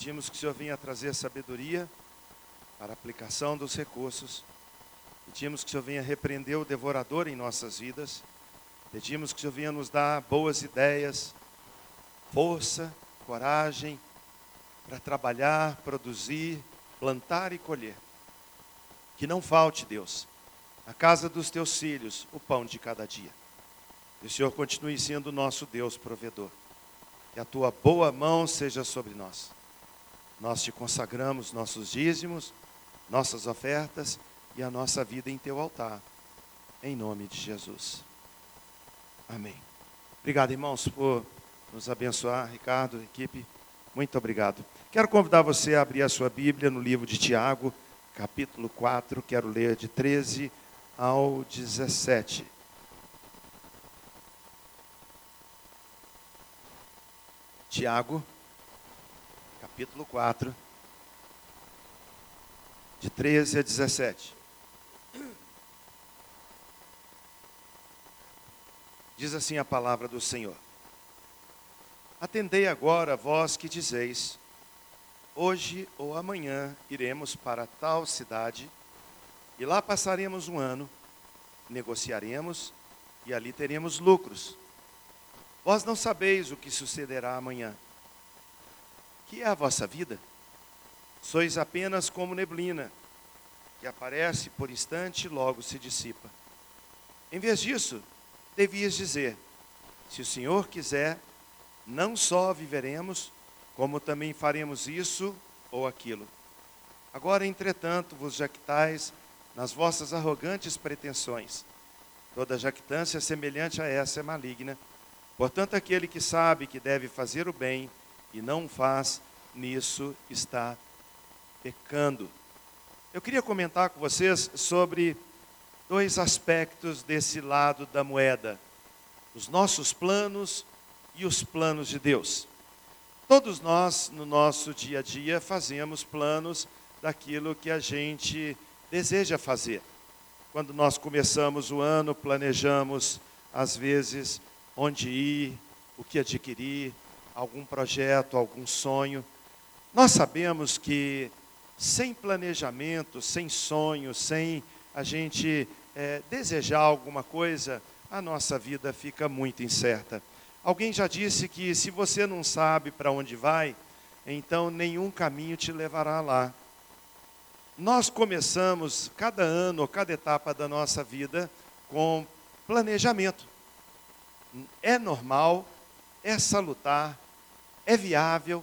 Pedimos que o Senhor venha trazer sabedoria para a aplicação dos recursos. Pedimos que o Senhor venha repreender o devorador em nossas vidas. Pedimos que o Senhor venha nos dar boas ideias, força, coragem para trabalhar, produzir, plantar e colher. Que não falte, Deus, a casa dos teus filhos, o pão de cada dia. Que o Senhor continue sendo nosso Deus provedor. Que a tua boa mão seja sobre nós. Nós te consagramos nossos dízimos, nossas ofertas e a nossa vida em teu altar. Em nome de Jesus. Amém. Obrigado, irmãos, por nos abençoar. Ricardo, equipe, muito obrigado. Quero convidar você a abrir a sua Bíblia no livro de Tiago, capítulo 4. Quero ler de 13 ao 17. Tiago, capítulo 4, de 13 a 17. Diz assim a palavra do Senhor: Atendei agora, vós que dizeis: Hoje ou amanhã iremos para tal cidade, e lá passaremos um ano, negociaremos, e ali teremos lucros. Vós não sabeis o que sucederá amanhã. Que é a vossa vida? Sois apenas como neblina, que aparece por instante e logo se dissipa. Em vez disso, devias dizer: Se o Senhor quiser, não só viveremos, como também faremos isso ou aquilo. Agora, entretanto, vos jactais nas vossas arrogantes pretensões. Toda jactância semelhante a essa é maligna. Portanto, aquele que sabe que deve fazer o bem e não faz, nisso está pecando. Eu queria comentar com vocês sobre dois aspectos desse lado da moeda: os nossos planos e os planos de Deus. Todos nós, no nosso dia a dia, fazemos planos daquilo que a gente deseja fazer. Quando nós começamos o ano, planejamos, às vezes, onde ir, o que adquirir, algum projeto, algum sonho. Nós sabemos que sem planejamento, sem sonho, sem a gente é, desejar alguma coisa, a nossa vida fica muito incerta. Alguém já disse que se você não sabe para onde vai, então nenhum caminho te levará lá. Nós começamos cada ano, cada etapa da nossa vida com planejamento é normal, é salutar, é viável,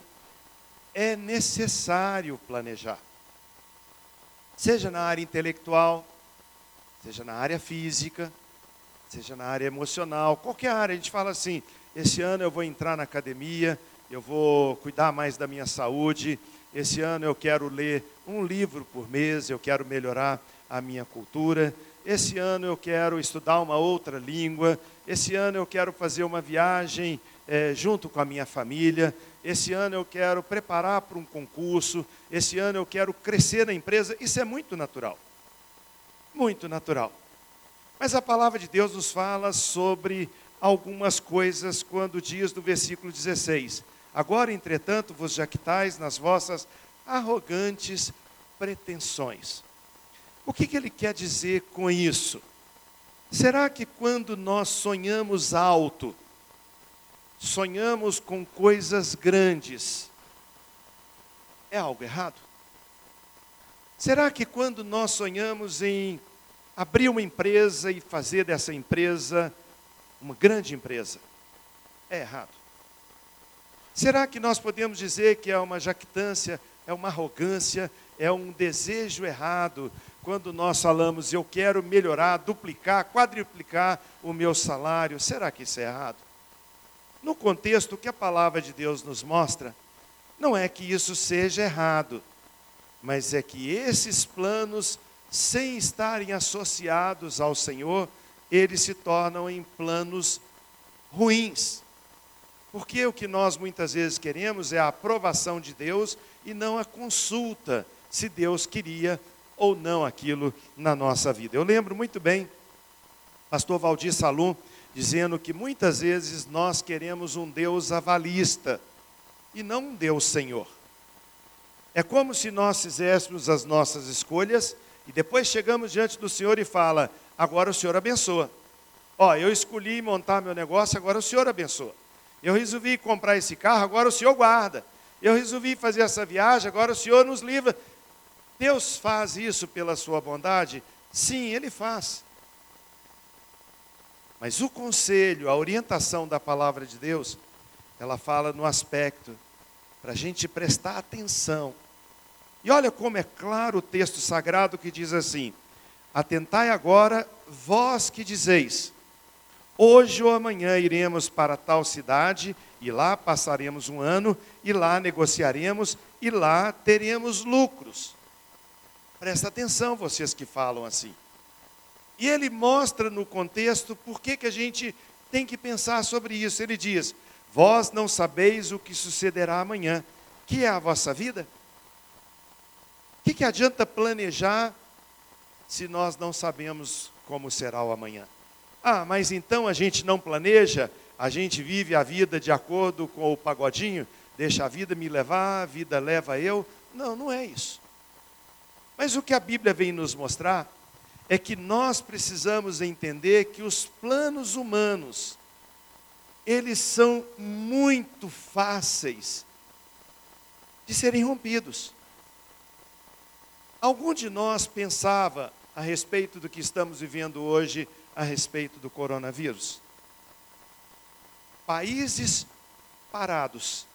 é necessário planejar. Seja na área intelectual, seja na área física, seja na área emocional, qualquer área, a gente fala assim: esse ano eu vou entrar na academia, eu vou cuidar mais da minha saúde, esse ano eu quero ler um livro por mês, eu quero melhorar a minha cultura, esse ano eu quero estudar uma outra língua, esse ano eu quero fazer uma viagem é, junto com a minha família, esse ano eu quero preparar para um concurso, esse ano eu quero crescer na empresa. Isso é muito natural. Muito natural. Mas a palavra de Deus nos fala sobre algumas coisas quando diz no versículo 16: Agora, entretanto, vos jactais nas vossas arrogantes pretensões. O que, que ele quer dizer com isso? Será que quando nós sonhamos alto, sonhamos com coisas grandes, é algo errado? Será que quando nós sonhamos em abrir uma empresa e fazer dessa empresa uma grande empresa, é errado? Será que nós podemos dizer que é uma jactância, é uma arrogância, é um desejo errado quando nós falamos eu quero melhorar, duplicar, quadruplicar o meu salário, será que isso é errado? No contexto que a palavra de Deus nos mostra, não é que isso seja errado, mas é que esses planos, sem estarem associados ao Senhor, eles se tornam em planos ruins. Porque o que nós muitas vezes queremos é a aprovação de Deus e não a consulta se Deus queria ou não aquilo na nossa vida. Eu lembro muito bem, pastor Valdir Salum, dizendo que muitas vezes nós queremos um Deus avalista e não um Deus Senhor. É como se nós fizéssemos as nossas escolhas e depois chegamos diante do Senhor e fala: agora o Senhor abençoa. Ó, eu escolhi montar meu negócio, agora o Senhor abençoa. Eu resolvi comprar esse carro, agora o Senhor guarda. Eu resolvi fazer essa viagem, agora o Senhor nos livra. Deus faz isso pela sua bondade? Sim, Ele faz. Mas o conselho, a orientação da palavra de Deus, ela fala no aspecto para a gente prestar atenção. E olha como é claro o texto sagrado que diz assim: Atentai agora, vós que dizeis, hoje ou amanhã iremos para tal cidade, e lá passaremos um ano, e lá negociaremos, e lá teremos lucros. Presta atenção, vocês que falam assim. E ele mostra no contexto por que, que a gente tem que pensar sobre isso. Ele diz: Vós não sabeis o que sucederá amanhã, que é a vossa vida? O que, que adianta planejar se nós não sabemos como será o amanhã? Ah, mas então a gente não planeja, a gente vive a vida de acordo com o pagodinho, deixa a vida me levar, a vida leva eu. Não, não é isso. Mas o que a Bíblia vem nos mostrar é que nós precisamos entender que os planos humanos, eles são muito fáceis de serem rompidos. Algum de nós pensava a respeito do que estamos vivendo hoje, a respeito do coronavírus? Países parados,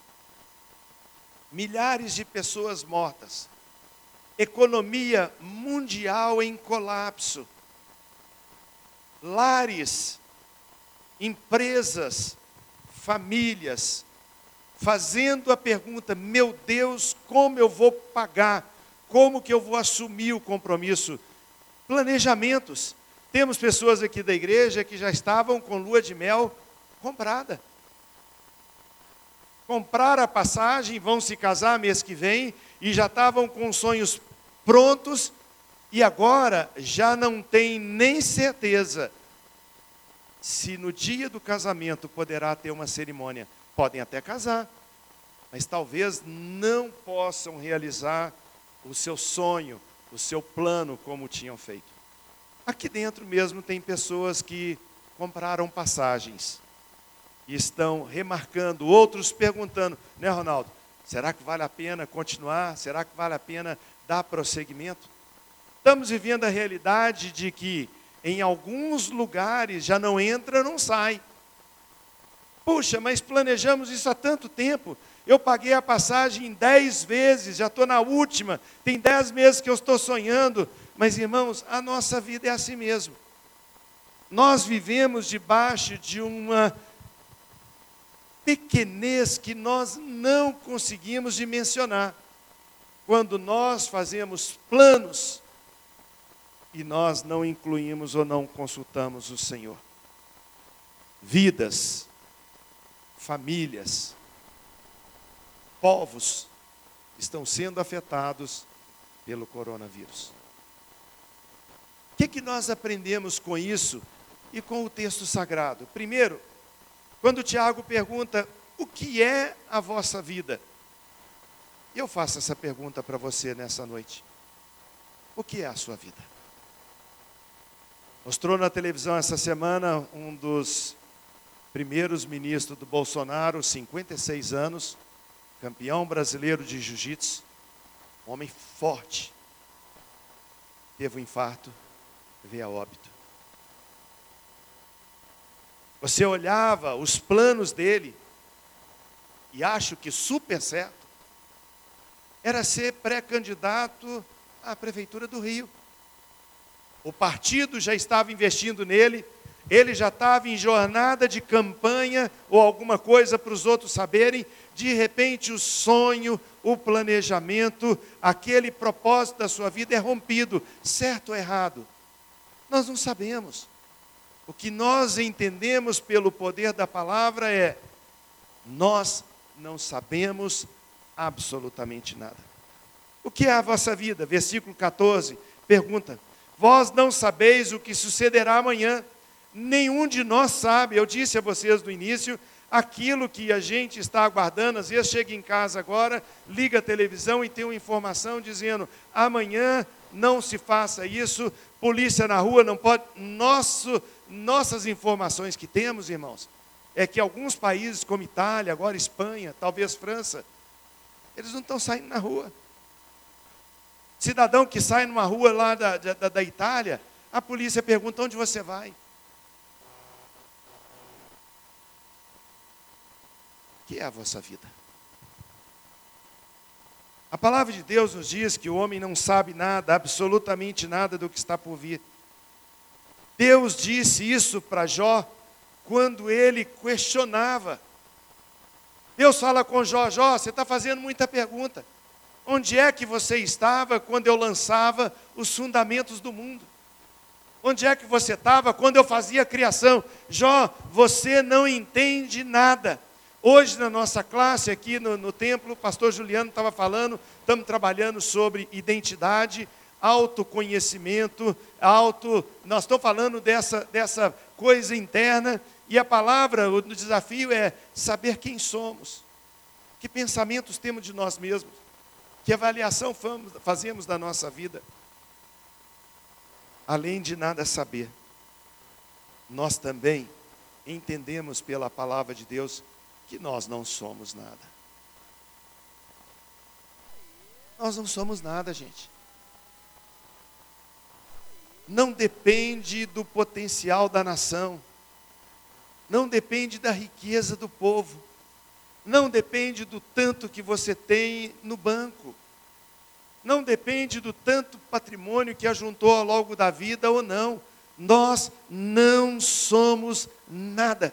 milhares de pessoas mortas, economia mundial em colapso, lares, empresas, famílias, fazendo a pergunta: meu Deus, como eu vou pagar? Como que eu vou assumir o compromisso? Planejamentos. Temos pessoas aqui da igreja que já estavam com lua de mel comprada. Compraram a passagem, vão se casar mês que vem e já estavam com sonhos prontos e agora já não tem nem certeza se no dia do casamento poderá ter uma cerimônia. Podem até casar, mas talvez não possam realizar o seu sonho, o seu plano como tinham feito. Aqui dentro mesmo tem pessoas que compraram passagens e estão remarcando, outros perguntando, né, Ronaldo? Será que vale a pena continuar? Será que vale a pena dar prosseguimento? Estamos vivendo a realidade de que em alguns lugares já não entra, não sai. Puxa, mas planejamos isso há tanto tempo. Eu paguei a passagem dez vezes, já estou na última. Tem dez meses que eu estou sonhando. Mas, irmãos, a nossa vida é assim mesmo. Nós vivemos debaixo de uma pequenez que nós não conseguimos dimensionar. Quando nós fazemos planos e nós não incluímos ou não consultamos o Senhor. Vidas, famílias, povos estão sendo afetados pelo coronavírus. O que, que nós aprendemos com isso e com o texto sagrado? Primeiro, quando Tiago pergunta: o que é a vossa vida? Eu faço essa pergunta para você nessa noite. O que é a sua vida? Mostrou na televisão essa semana um dos primeiros ministros do Bolsonaro, 56 anos, campeão brasileiro de jiu-jitsu, homem forte, teve um infarto, veio a óbito. Você olhava os planos dele, e acho que super certo, era ser pré-candidato à Prefeitura do Rio. O partido já estava investindo nele, ele já estava em jornada de campanha ou alguma coisa para os outros saberem. De repente, o sonho, o planejamento, aquele propósito da sua vida é rompido, certo ou errado? Nós não sabemos. O que nós entendemos pelo poder da palavra é: nós não sabemos absolutamente nada. O que é a vossa vida? Versículo 14 pergunta: Vós não sabeis o que sucederá amanhã, nenhum de nós sabe. Eu disse a vocês no início: aquilo que a gente está aguardando. Às vezes chega em casa agora, liga a televisão e tem uma informação dizendo: amanhã não se faça isso, polícia na rua não pode. Nosso, nossas informações que temos, irmãos, é que alguns países, como Itália, agora Espanha, talvez França, eles não estão saindo na rua. Cidadão que sai numa rua lá da, da, da Itália, a polícia pergunta: onde você vai? que é a vossa vida? A palavra de Deus nos diz que o homem não sabe nada, absolutamente nada do que está por vir. Deus disse isso para Jó quando ele questionava. Deus fala com Jó: Jó, você está fazendo muita pergunta. Onde é que você estava quando eu lançava os fundamentos do mundo? Onde é que você estava quando eu fazia a criação? Jó, você não entende nada. Hoje, na nossa classe aqui no, no templo, o pastor Juliano estava falando, estamos trabalhando sobre identidade, autoconhecimento, auto. Nós estamos falando dessa, dessa coisa interna, e a palavra, o desafio é saber quem somos, que pensamentos temos de nós mesmos, que avaliação fazemos da nossa vida. Além de nada saber, nós também entendemos pela palavra de Deus que nós não somos nada. Nós não somos nada, gente. Não depende do potencial da nação, não depende da riqueza do povo, não depende do tanto que você tem no banco, não depende do tanto patrimônio que ajuntou ao longo da vida ou não. Nós não somos nada.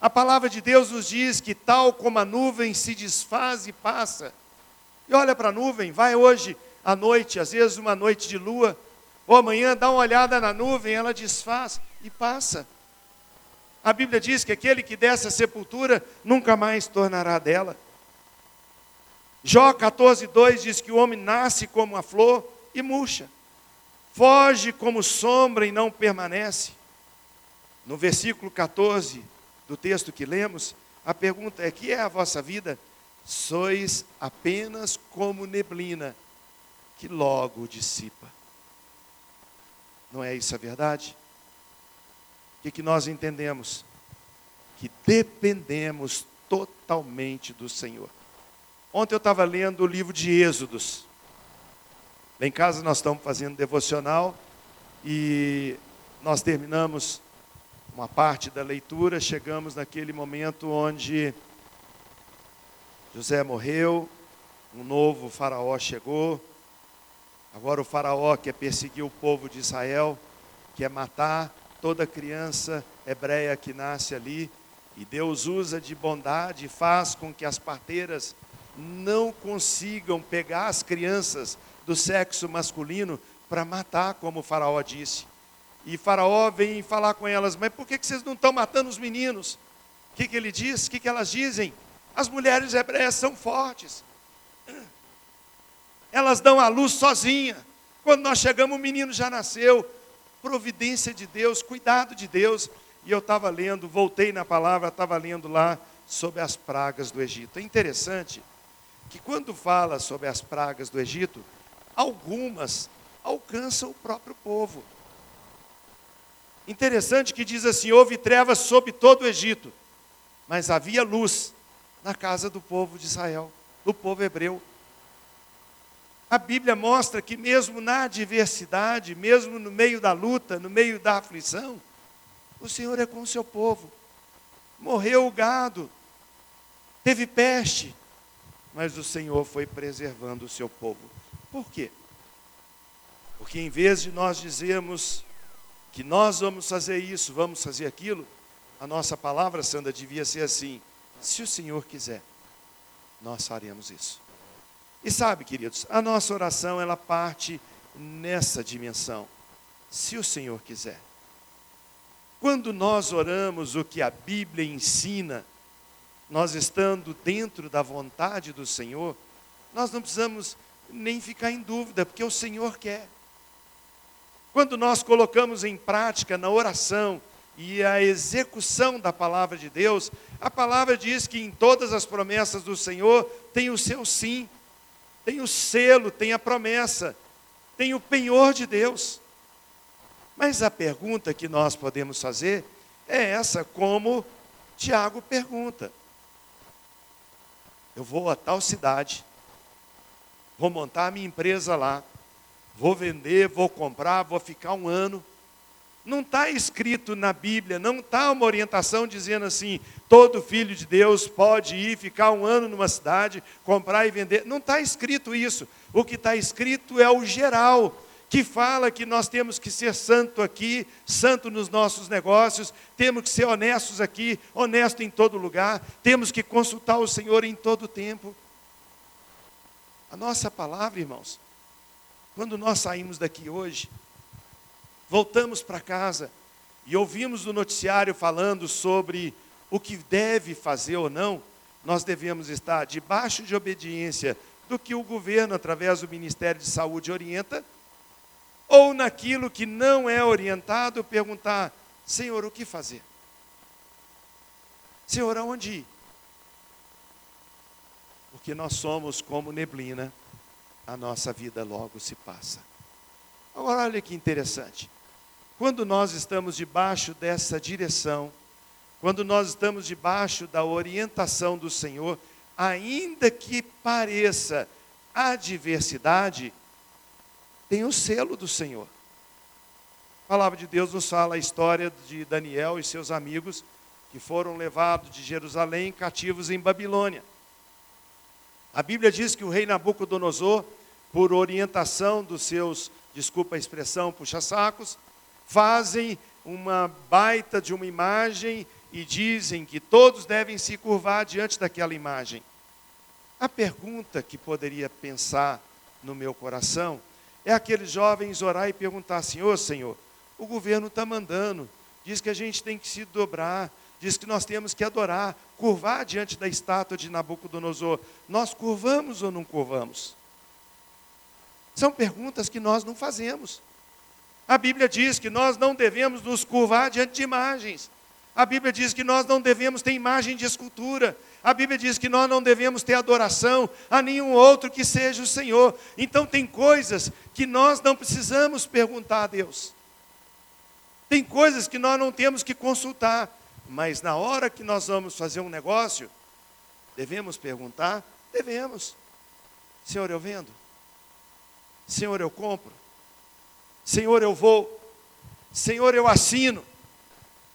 A palavra de Deus nos diz que tal como a nuvem se desfaz e passa. E olha para a nuvem, vai hoje à noite, às vezes uma noite de lua, ou amanhã dá uma olhada na nuvem, ela desfaz e passa. A Bíblia diz que aquele que desce a sepultura nunca mais tornará dela. Jó 14, 2 diz que o homem nasce como a flor e murcha, foge como sombra e não permanece. No versículo 14, do texto que lemos, a pergunta é: que é a vossa vida? Sois apenas como neblina que logo dissipa. Não é isso a verdade? O que, que nós entendemos? Que dependemos totalmente do Senhor. Ontem eu estava lendo o livro de Êxodos. Lá em casa nós estamos fazendo devocional e nós terminamos uma parte da leitura, chegamos naquele momento onde José morreu, um novo faraó chegou. Agora o faraó quer perseguir o povo de Israel, quer matar toda criança hebreia que nasce ali. E Deus usa de bondade e faz com que as parteiras não consigam pegar as crianças do sexo masculino para matar, como o faraó disse. E Faraó vem falar com elas: Mas por que vocês não estão matando os meninos? O que, que ele diz? O que, que elas dizem? As mulheres hebreias são fortes. Elas dão a luz sozinha. Quando nós chegamos, o menino já nasceu. Providência de Deus, cuidado de Deus. E eu estava lendo, voltei na palavra, estava lendo lá sobre as pragas do Egito. É interessante que quando fala sobre as pragas do Egito, algumas alcançam o próprio povo. Interessante que diz assim: houve trevas sobre todo o Egito, mas havia luz na casa do povo de Israel, do povo hebreu. A Bíblia mostra que, mesmo na adversidade, mesmo no meio da luta, no meio da aflição, o Senhor é com o seu povo. Morreu o gado, teve peste, mas o Senhor foi preservando o seu povo. Por quê? Porque em vez de nós dizermos que nós vamos fazer isso, vamos fazer aquilo, a nossa palavra santa devia ser assim: se o Senhor quiser, nós faremos isso. E sabe, queridos, a nossa oração ela parte nessa dimensão. Se o Senhor quiser. Quando nós oramos o que a Bíblia ensina, nós estando dentro da vontade do Senhor, nós não precisamos nem ficar em dúvida, porque o Senhor quer. Quando nós colocamos em prática na oração e a execução da palavra de Deus, a palavra diz que em todas as promessas do Senhor tem o seu sim, tem o selo, tem a promessa, tem o penhor de Deus. Mas a pergunta que nós podemos fazer é essa, como Tiago pergunta: Eu vou a tal cidade, vou montar a minha empresa lá, vou vender, vou comprar, vou ficar um ano. Não está escrito na Bíblia, não está uma orientação dizendo assim: todo filho de Deus pode ir ficar um ano numa cidade, comprar e vender. Não está escrito isso. O que está escrito é o geral, que fala que nós temos que ser santo aqui, santo nos nossos negócios, temos que ser honestos aqui, honesto em todo lugar, temos que consultar o Senhor em todo tempo. A nossa palavra, irmãos, quando nós saímos daqui hoje, voltamos para casa e ouvimos o noticiário falando sobre o que deve fazer ou não, nós devemos estar debaixo de obediência do que o governo, através do Ministério de Saúde, orienta, ou naquilo que não é orientado, perguntar: Senhor, o que fazer? Senhor, aonde ir? Porque nós somos como neblina, a nossa vida logo se passa. Agora, olha que interessante. Quando nós estamos debaixo dessa direção, quando nós estamos debaixo da orientação do Senhor, ainda que pareça adversidade, tem o selo do Senhor. A palavra de Deus nos fala a história de Daniel e seus amigos que foram levados de Jerusalém cativos em Babilônia. A Bíblia diz que o rei Nabucodonosor, por orientação dos seus, desculpa a expressão, puxa-sacos, fazem uma baita de uma imagem e dizem que todos devem se curvar diante daquela imagem. A pergunta que poderia pensar no meu coração é aqueles jovens orar e perguntar Ô Senhor, o governo está mandando, diz que a gente tem que se dobrar, diz que nós temos que adorar, curvar diante da estátua de Nabucodonosor. Nós curvamos ou não curvamos? São perguntas que nós não fazemos. A Bíblia diz que nós não devemos nos curvar diante de imagens. A Bíblia diz que nós não devemos ter imagem de escultura. A Bíblia diz que nós não devemos ter adoração a nenhum outro que seja o Senhor. Então, tem coisas que nós não precisamos perguntar a Deus. Tem coisas que nós não temos que consultar. Mas na hora que nós vamos fazer um negócio, devemos perguntar? Devemos. Senhor, eu vendo? Senhor, eu compro? Senhor, eu vou. Senhor, eu assino.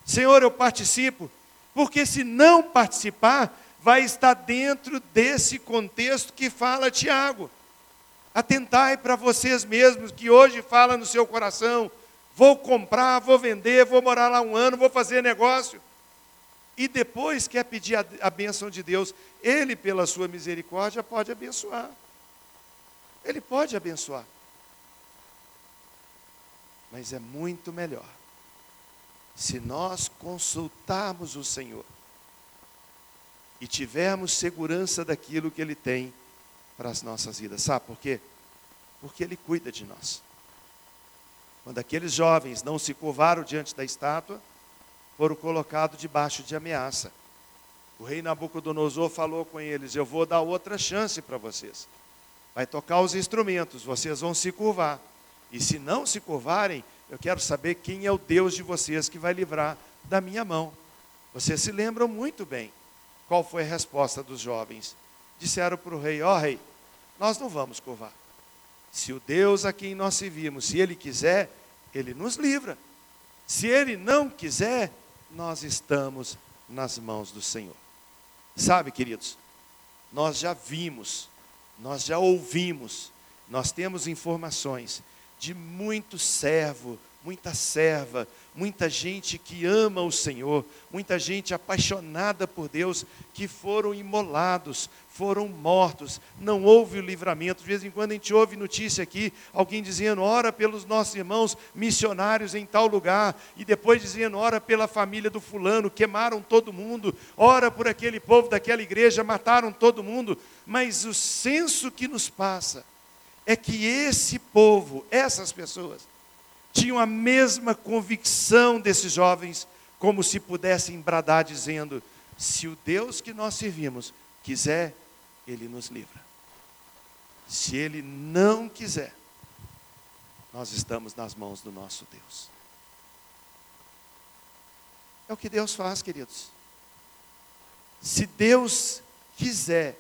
Senhor, eu participo. Porque se não participar, vai estar dentro desse contexto que fala Tiago. Atentai para vocês mesmos, que hoje fala no seu coração: vou comprar, vou vender, vou morar lá um ano, vou fazer negócio. E depois quer pedir a, a bênção de Deus. Ele, pela sua misericórdia, pode abençoar. Ele pode abençoar. Mas é muito melhor se nós consultarmos o Senhor e tivermos segurança daquilo que Ele tem para as nossas vidas. Sabe por quê? Porque Ele cuida de nós. Quando aqueles jovens não se curvaram diante da estátua, foram colocados debaixo de ameaça. O rei Nabucodonosor falou com eles: Eu vou dar outra chance para vocês. Vai tocar os instrumentos, vocês vão se curvar. E se não se curvarem, eu quero saber quem é o Deus de vocês que vai livrar da minha mão. Vocês se lembram muito bem qual foi a resposta dos jovens. Disseram para o rei: Ó oh, rei, nós não vamos curvar. Se o Deus a quem nós servimos, se ele quiser, ele nos livra. Se ele não quiser, nós estamos nas mãos do Senhor. Sabe, queridos, nós já vimos, nós já ouvimos, nós temos informações de muito servo, muita serva, muita gente que ama o Senhor, muita gente apaixonada por Deus, que foram imolados, foram mortos, não houve o livramento. De vez em quando a gente ouve notícia aqui, alguém dizendo, ora pelos nossos irmãos missionários em tal lugar, e depois dizendo, ora pela família do fulano, queimaram todo mundo, ora por aquele povo daquela igreja, mataram todo mundo, mas o senso que nos passa, é que esse povo, essas pessoas, tinham a mesma convicção desses jovens, como se pudessem bradar, dizendo: se o Deus que nós servimos quiser, ele nos livra. Se ele não quiser, nós estamos nas mãos do nosso Deus. É o que Deus faz, queridos. Se Deus quiser,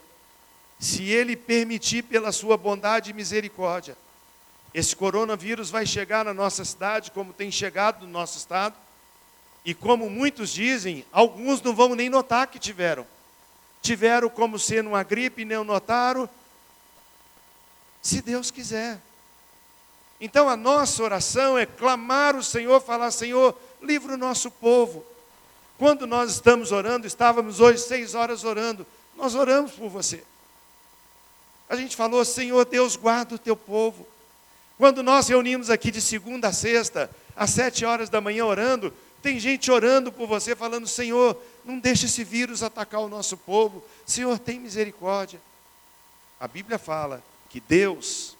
se Ele permitir pela sua bondade e misericórdia, esse coronavírus vai chegar na nossa cidade, como tem chegado no nosso estado, e como muitos dizem, alguns não vão nem notar que tiveram. Tiveram como sendo uma gripe, não notaram. Se Deus quiser. Então a nossa oração é clamar o Senhor, falar: Senhor, livra o nosso povo. Quando nós estamos orando, estávamos hoje seis horas orando, nós oramos por você. A gente falou, Senhor Deus, guarda o teu povo. Quando nós reunimos aqui de segunda a sexta, às sete horas da manhã orando, tem gente orando por você, falando: Senhor, não deixe esse vírus atacar o nosso povo. Senhor, tem misericórdia. A Bíblia fala que Deus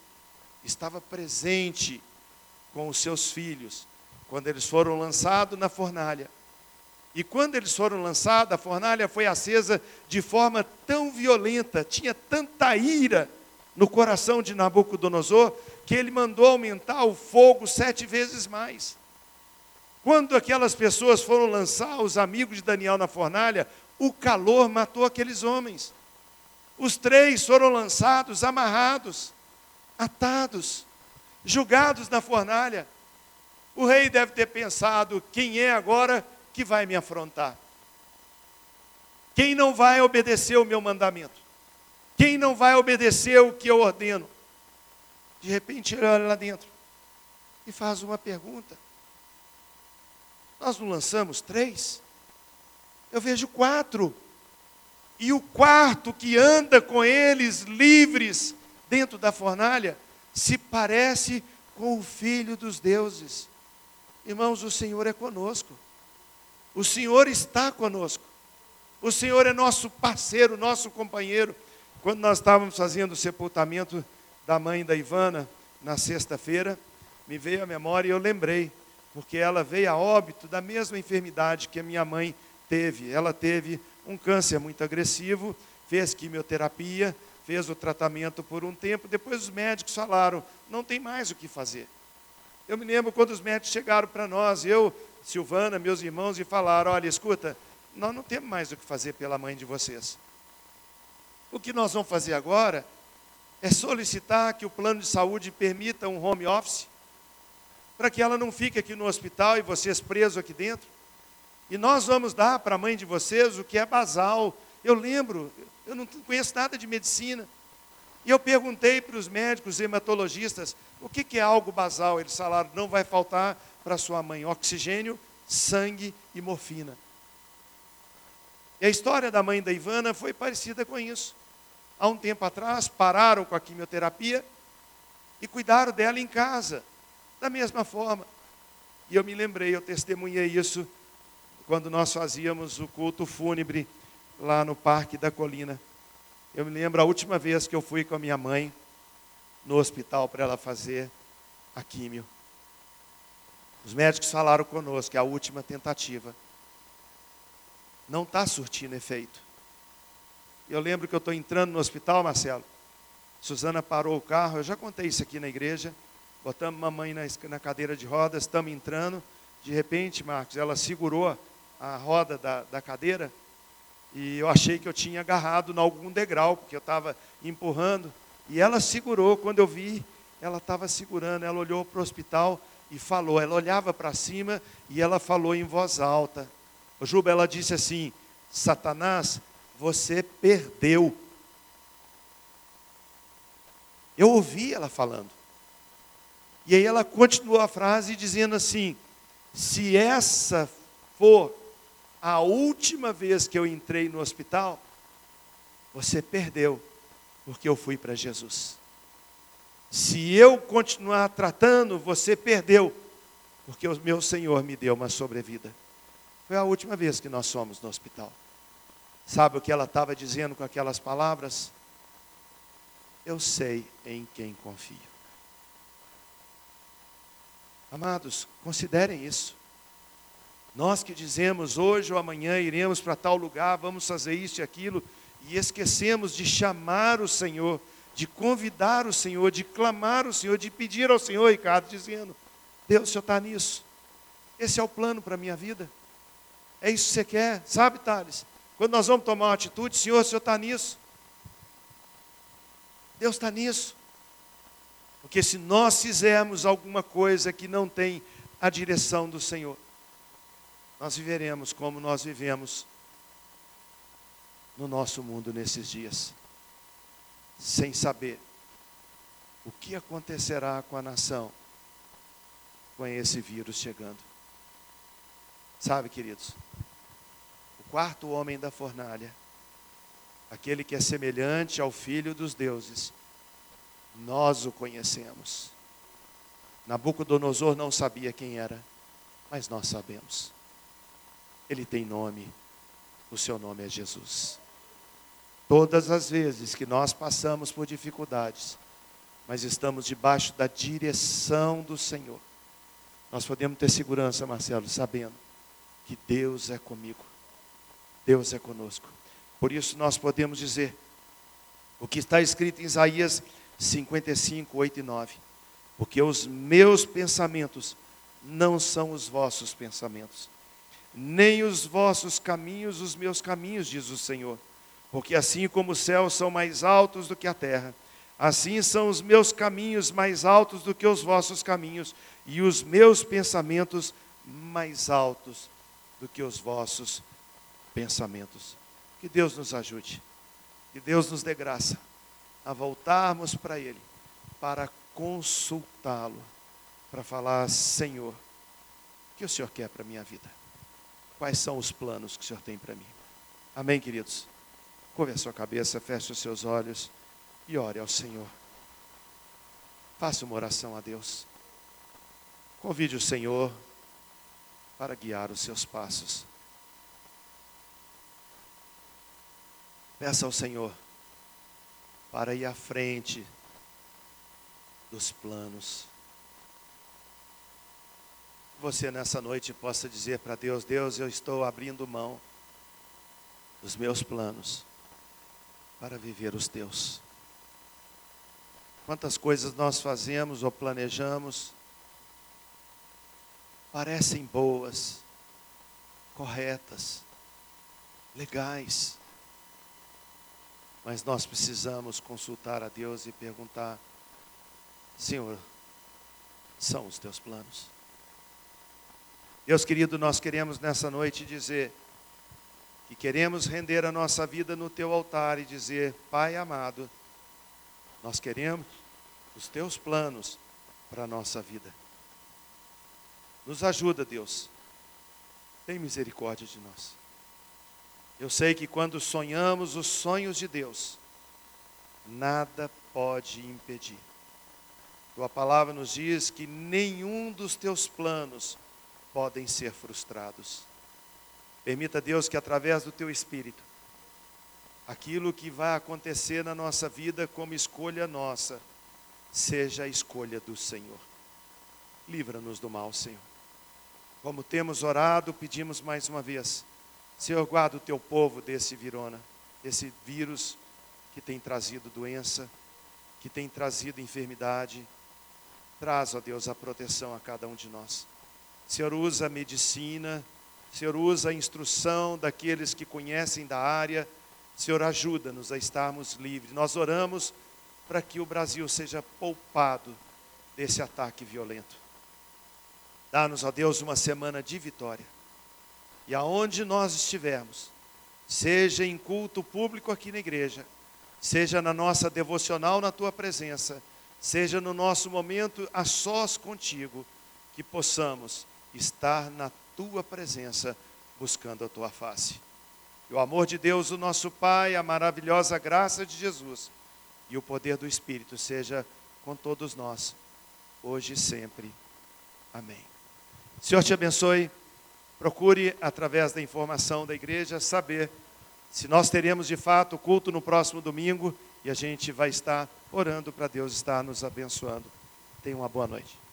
estava presente com os seus filhos quando eles foram lançados na fornalha. E quando eles foram lançados, a fornalha foi acesa de forma tão violenta, tinha tanta ira no coração de Nabucodonosor, que ele mandou aumentar o fogo sete vezes mais. Quando aquelas pessoas foram lançar os amigos de Daniel na fornalha, o calor matou aqueles homens. Os três foram lançados, amarrados, atados, julgados na fornalha. O rei deve ter pensado: quem é agora que vai me afrontar? Quem não vai obedecer o meu mandamento? Quem não vai obedecer o que eu ordeno? De repente ele olha lá dentro e faz uma pergunta. Nós não lançamos três? Eu vejo quatro. E o quarto que anda com eles livres dentro da fornalha se parece com o filho dos deuses. Irmãos, o Senhor é conosco. O Senhor está conosco. O Senhor é nosso parceiro, nosso companheiro. Quando nós estávamos fazendo o sepultamento da mãe da Ivana, na sexta-feira, me veio à memória e eu lembrei, porque ela veio a óbito da mesma enfermidade que a minha mãe teve. Ela teve um câncer muito agressivo, fez quimioterapia, fez o tratamento por um tempo, depois os médicos falaram: não tem mais o que fazer. Eu me lembro quando os médicos chegaram para nós, eu Silvana, meus irmãos, e falaram: olha, escuta, nós não temos mais o que fazer pela mãe de vocês. O que nós vamos fazer agora é solicitar que o plano de saúde permita um home office, para que ela não fique aqui no hospital e vocês presos aqui dentro. E nós vamos dar para a mãe de vocês o que é basal. Eu lembro, eu não conheço nada de medicina. E eu perguntei para os médicos hematologistas o que, que é algo basal. Eles falaram: não vai faltar para sua mãe oxigênio, sangue e morfina. E a história da mãe da Ivana foi parecida com isso. Há um tempo atrás, pararam com a quimioterapia e cuidaram dela em casa, da mesma forma. E eu me lembrei, eu testemunhei isso quando nós fazíamos o culto fúnebre lá no Parque da Colina. Eu me lembro a última vez que eu fui com a minha mãe no hospital para ela fazer a químio. Os médicos falaram conosco que é a última tentativa não está surtindo efeito. Eu lembro que eu estou entrando no hospital, Marcelo. Suzana parou o carro, eu já contei isso aqui na igreja. Botamos mamãe na, na cadeira de rodas, estamos entrando. De repente, Marcos, ela segurou a roda da, da cadeira e eu achei que eu tinha agarrado em algum degrau, porque eu estava empurrando. E ela segurou, quando eu vi, ela estava segurando, ela olhou para o hospital e falou. Ela olhava para cima e ela falou em voz alta. O Juba, ela disse assim: Satanás, você perdeu. Eu ouvi ela falando. E aí ela continuou a frase dizendo assim: se essa for a última vez que eu entrei no hospital, você perdeu, porque eu fui para Jesus. Se eu continuar tratando, você perdeu, porque o meu Senhor me deu uma sobrevida. Foi a última vez que nós fomos no hospital. Sabe o que ela estava dizendo com aquelas palavras? Eu sei em quem confio. Amados, considerem isso. Nós que dizemos hoje ou amanhã iremos para tal lugar, vamos fazer isso e aquilo, e esquecemos de chamar o Senhor, de convidar o Senhor, de clamar o Senhor, de pedir ao Senhor, Ricardo, dizendo: Deus, o Senhor está nisso. Esse é o plano para a minha vida. É isso que você quer, sabe, Thales? Quando nós vamos tomar uma atitude, Senhor, o Senhor está nisso. Deus está nisso. Porque se nós fizermos alguma coisa que não tem a direção do Senhor, nós viveremos como nós vivemos no nosso mundo nesses dias, sem saber o que acontecerá com a nação com esse vírus chegando. Sabe, queridos, o quarto homem da fornalha, aquele que é semelhante ao filho dos deuses, nós o conhecemos. Nabucodonosor não sabia quem era, mas nós sabemos. Ele tem nome, o seu nome é Jesus. Todas as vezes que nós passamos por dificuldades, mas estamos debaixo da direção do Senhor, nós podemos ter segurança, Marcelo, sabendo que Deus é comigo, Deus é conosco. Por isso nós podemos dizer o que está escrito em Isaías 55, 8 e 9: Porque os meus pensamentos não são os vossos pensamentos, nem os vossos caminhos os meus caminhos, diz o Senhor. Porque assim como os céus são mais altos do que a terra, assim são os meus caminhos mais altos do que os vossos caminhos, e os meus pensamentos mais altos do que os vossos pensamentos. Que Deus nos ajude, que Deus nos dê graça a voltarmos para Ele, para consultá-lo, para falar: Senhor, o que o Senhor quer para a minha vida? Quais são os planos que o Senhor tem para mim? Amém, queridos? Curve a sua cabeça, feche os seus olhos e ore ao Senhor. Faça uma oração a Deus. Convide o Senhor para guiar os seus passos. Peça ao Senhor para ir à frente dos planos. Você nessa noite possa dizer para Deus: Deus, eu estou abrindo mão dos meus planos para viver os teus. Quantas coisas nós fazemos ou planejamos parecem boas, corretas, legais, mas nós precisamos consultar a Deus e perguntar: Senhor, são os teus planos? Deus querido, nós queremos nessa noite dizer que queremos render a nossa vida no teu altar e dizer: Pai amado, nós queremos os teus planos para a nossa vida. Nos ajuda, Deus. Tem misericórdia de nós. Eu sei que quando sonhamos os sonhos de Deus, nada pode impedir. Tua palavra nos diz que nenhum dos teus planos podem ser frustrados. Permita, Deus, que através do teu espírito, aquilo que vai acontecer na nossa vida como escolha nossa, seja a escolha do Senhor. Livra-nos do mal, Senhor. Como temos orado, pedimos mais uma vez Senhor, guarda o teu povo desse virona, desse vírus que tem trazido doença, que tem trazido enfermidade. Traz, ó Deus, a proteção a cada um de nós. Senhor, usa a medicina, Senhor, usa a instrução daqueles que conhecem da área. Senhor, ajuda-nos a estarmos livres. Nós oramos para que o Brasil seja poupado desse ataque violento. Dá-nos, ó Deus, uma semana de vitória e aonde nós estivermos, seja em culto público aqui na igreja, seja na nossa devocional na tua presença, seja no nosso momento a sós contigo, que possamos estar na tua presença buscando a tua face. E o amor de Deus, o nosso Pai, a maravilhosa graça de Jesus e o poder do Espírito seja com todos nós, hoje e sempre. Amém. Senhor te abençoe. Procure, através da informação da igreja, saber se nós teremos de fato culto no próximo domingo e a gente vai estar orando para Deus estar nos abençoando. Tenha uma boa noite.